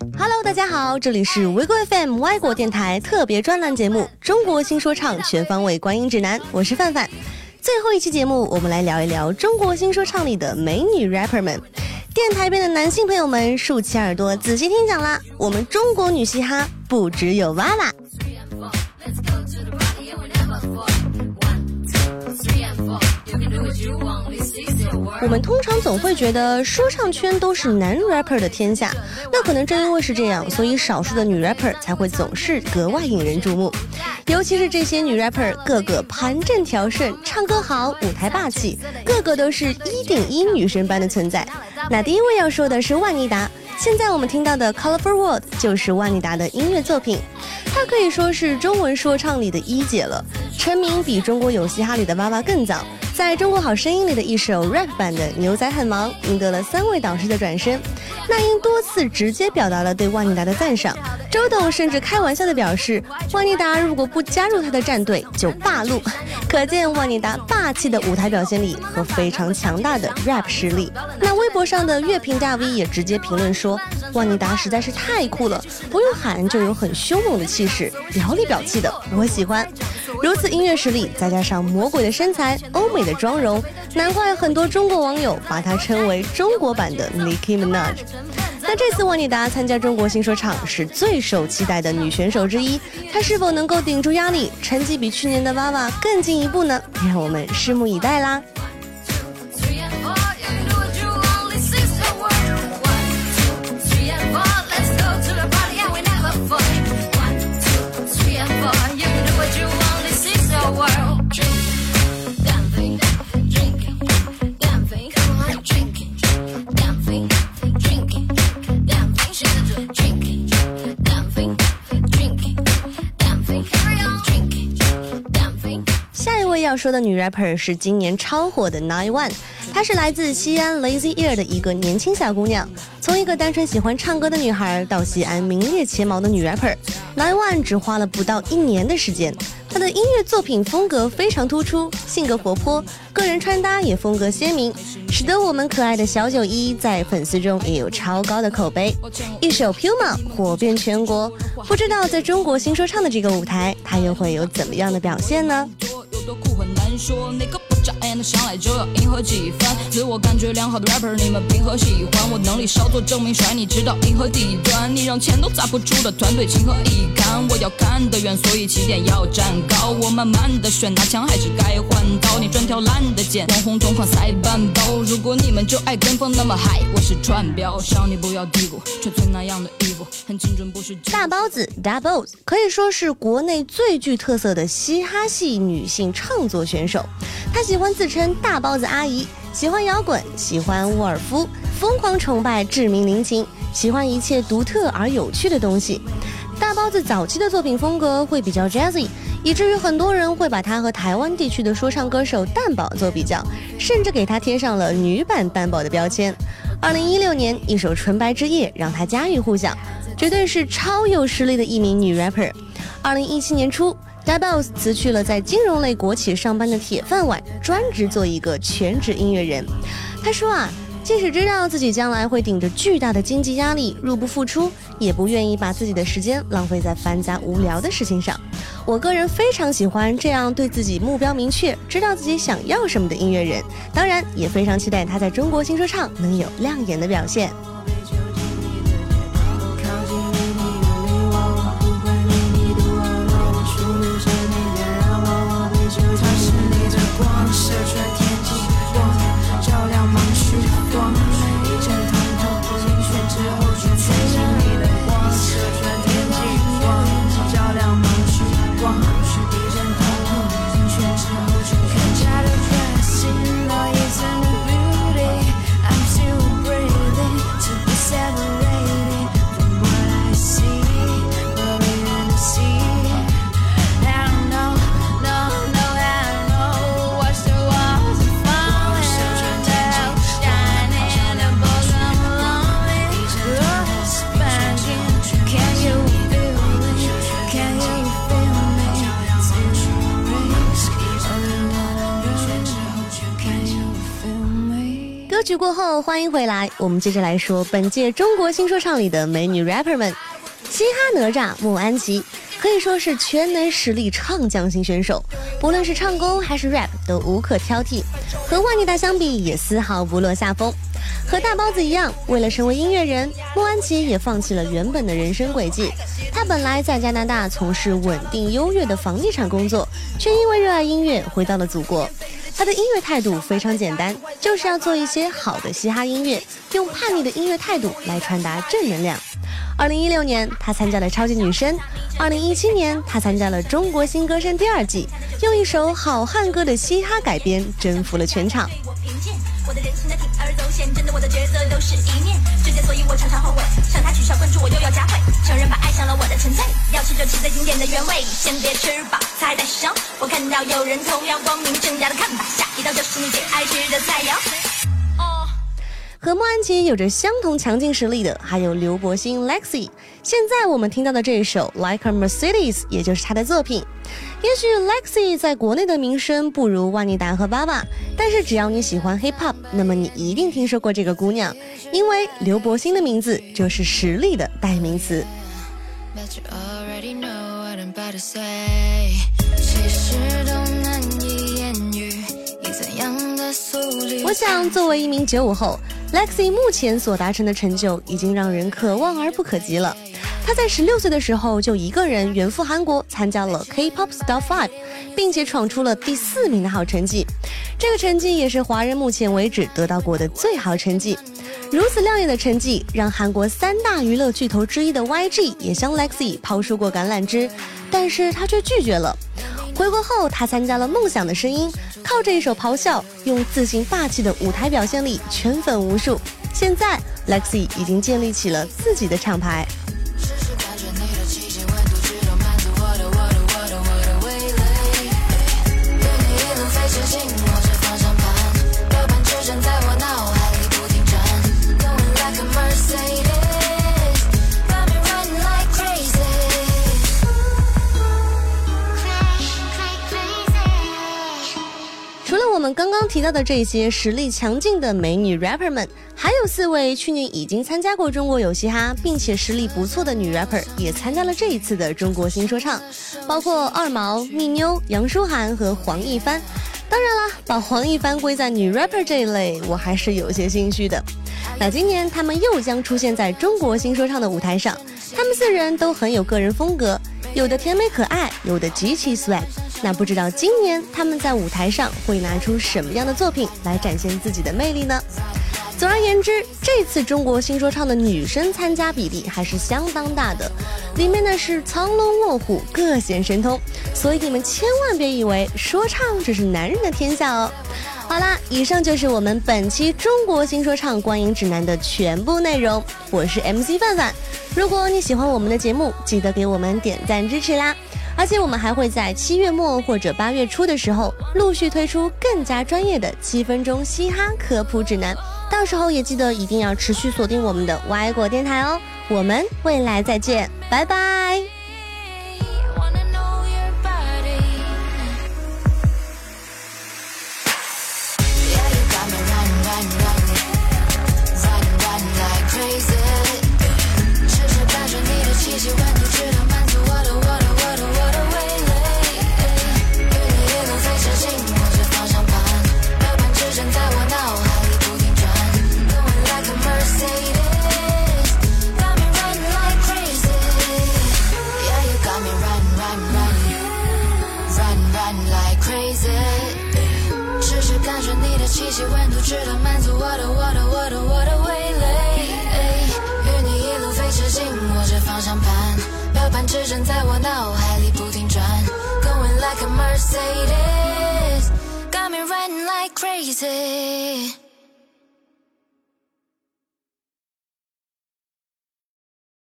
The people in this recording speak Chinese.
Hello，大家好，这里是维国 FM 外国电台特别专栏节目《中国新说唱全方位观影指南》，我是范范。最后一期节目，我们来聊一聊中国新说唱里的美女 rapper 们。电台边的男性朋友们，竖起耳朵仔细听讲啦！我们中国女嘻哈不只有娃娃。我们通常总会觉得说唱圈都是男 rapper 的天下，那可能正因为是这样，所以少数的女 rapper 才会总是格外引人注目。尤其是这些女 rapper，个个盘正条顺，唱歌好，舞台霸气，个个都是一顶一女神般的存在。那第一位要说的是万妮达，现在我们听到的《Colorful World》就是万妮达的音乐作品，她可以说是中文说唱里的一姐了，成名比中国有嘻哈里的娃娃更早。在中国好声音里的一首 rap 版的《牛仔很忙》，赢得了三位导师的转身。那英多次直接表达了对万妮达的赞赏。周董甚至开玩笑的表示，万妮达如果不加入他的战队就罢路。可见万妮达霸气的舞台表现力和非常强大的 rap 实力。那微博上的乐评大 V 也直接评论说，万妮达实在是太酷了，不用喊就有很凶猛的气势，表里表气的，我喜欢。如此音乐实力，再加上魔鬼的身材、欧美的妆容，难怪很多中国网友把她称为中国版的 Nicki Minaj。那这次万妮达参加中国新说唱是最受期待的女选手之一，她是否能够顶住压力，成绩比去年的娃娃更进一步呢？让我们拭目以待啦！要说的女 rapper 是今年超火的 Nine One，她是来自西安 Lazy Ear 的一个年轻小姑娘。从一个单纯喜欢唱歌的女孩到西安名列前茅的女 rapper，Nine One 只花了不到一年的时间。她的音乐作品风格非常突出，性格活泼，个人穿搭也风格鲜明，使得我们可爱的小九一在粉丝中也有超高的口碑。一首 Puma 火遍全国，不知道在中国新说唱的这个舞台，她又会有怎么样的表现呢？说那个不眨眼的上来就要迎合几番？自我感觉良好的 rapper，你们凭何喜欢？我能力稍作证明，甩你知道银河底端。你让钱都砸不出的团队，情何以堪？我要看得远，所以起点要站高。我慢慢的选，拿枪还是该换刀？你专挑烂的剑，网红状况塞半包。如果你们就爱跟风，那么嗨，我是串标，想你不要嘀咕，纯粹那样的衣服很精准，不是大包子，Doubles 可以说是国内最具特色的嘻哈系女性。唱作选手，她喜欢自称大包子阿姨，喜欢摇滚，喜欢沃尔夫，疯狂崇拜志明林琴，喜欢一切独特而有趣的东西。大包子早期的作品风格会比较 jazzy，以至于很多人会把他和台湾地区的说唱歌手蛋宝做比较，甚至给他贴上了女版蛋宝的标签。二零一六年，一首《纯白之夜》让他家喻户晓，绝对是超有实力的一名女 rapper。二零一七年初。Doubles 辞去了在金融类国企上班的铁饭碗，专职做一个全职音乐人。他说啊，即使知道自己将来会顶着巨大的经济压力入不敷出，也不愿意把自己的时间浪费在繁杂无聊的事情上。我个人非常喜欢这样对自己目标明确、知道自己想要什么的音乐人，当然也非常期待他在中国新说唱能有亮眼的表现。曲过后，欢迎回来，我们接着来说本届中国新说唱里的美女 rapper 们。嘻哈哪吒莫安琪可以说是全能实力唱将型选手，不论是唱功还是 rap 都无可挑剔，和万妮达相比也丝毫不落下风。和大包子一样，为了成为音乐人，莫安琪也放弃了原本的人生轨迹。他本来在加拿大从事稳定优越的房地产工作，却因为热爱音乐回到了祖国。他的音乐态度非常简单，就是要做一些好的嘻哈音乐，用叛逆的音乐态度来传达正能量。二零一六年，他参加了超级女声；二零一七年，他参加了中国新歌声第二季，用一首好汉歌的嘻哈改编，征服了全场。我的人生的铤而走险，真的我的角色都是一面之间，所以我常常后悔。向他取消关注，我又要加回。承认吧，爱上了我的纯粹，要吃就吃最经典的原味。先别吃饱菜再香。我看到有人同样光明正大的看法，下一道就是你最爱吃的菜肴。和莫安琪有着相同强劲实力的，还有刘柏辛 Lexi。现在我们听到的这一首 Like a Mercedes，也就是他的作品。也许 Lexi 在国内的名声不如万妮达和爸爸，但是只要你喜欢 Hip Hop，那么你一定听说过这个姑娘，因为刘柏辛的名字就是实力的代名词。我想，作为一名九五后。Lexi 目前所达成的成就已经让人可望而不可及了。他在十六岁的时候就一个人远赴韩国参加了 K-pop Star Five，并且闯出了第四名的好成绩。这个成绩也是华人目前为止得到过的最好成绩。如此亮眼的成绩，让韩国三大娱乐巨头之一的 YG 也向 Lexi 抛出过橄榄枝，但是他却拒绝了。回国后，他参加了《梦想的声音》，靠着一首《咆哮》，用自信霸气的舞台表现力圈粉无数。现在，Lexi 已经建立起了自己的厂牌。提到的这些实力强劲的美女 rapper 们，还有四位去年已经参加过中国有嘻哈，并且实力不错的女 rapper 也参加了这一次的中国新说唱，包括二毛、蜜妞、杨舒涵和黄一帆。当然啦，把黄一帆归在女 rapper 这一类，我还是有些心虚的。那今年他们又将出现在中国新说唱的舞台上，他们四人都很有个人风格，有的甜美可爱，有的极其 swag。那不知道今年他们在舞台上会拿出什么样的作品来展现自己的魅力呢？总而言之，这次中国新说唱的女生参加比例还是相当大的，里面呢是藏龙卧虎，各显神通，所以你们千万别以为说唱只是男人的天下哦。好啦，以上就是我们本期中国新说唱观影指南的全部内容。我是 MC 范范，如果你喜欢我们的节目，记得给我们点赞支持啦。而且我们还会在七月末或者八月初的时候，陆续推出更加专业的七分钟嘻哈科普指南，到时候也记得一定要持续锁定我们的歪果电台哦。我们未来再见，拜拜。指针在我脑海里不停转。Going like a Mercedes, got me riding like crazy.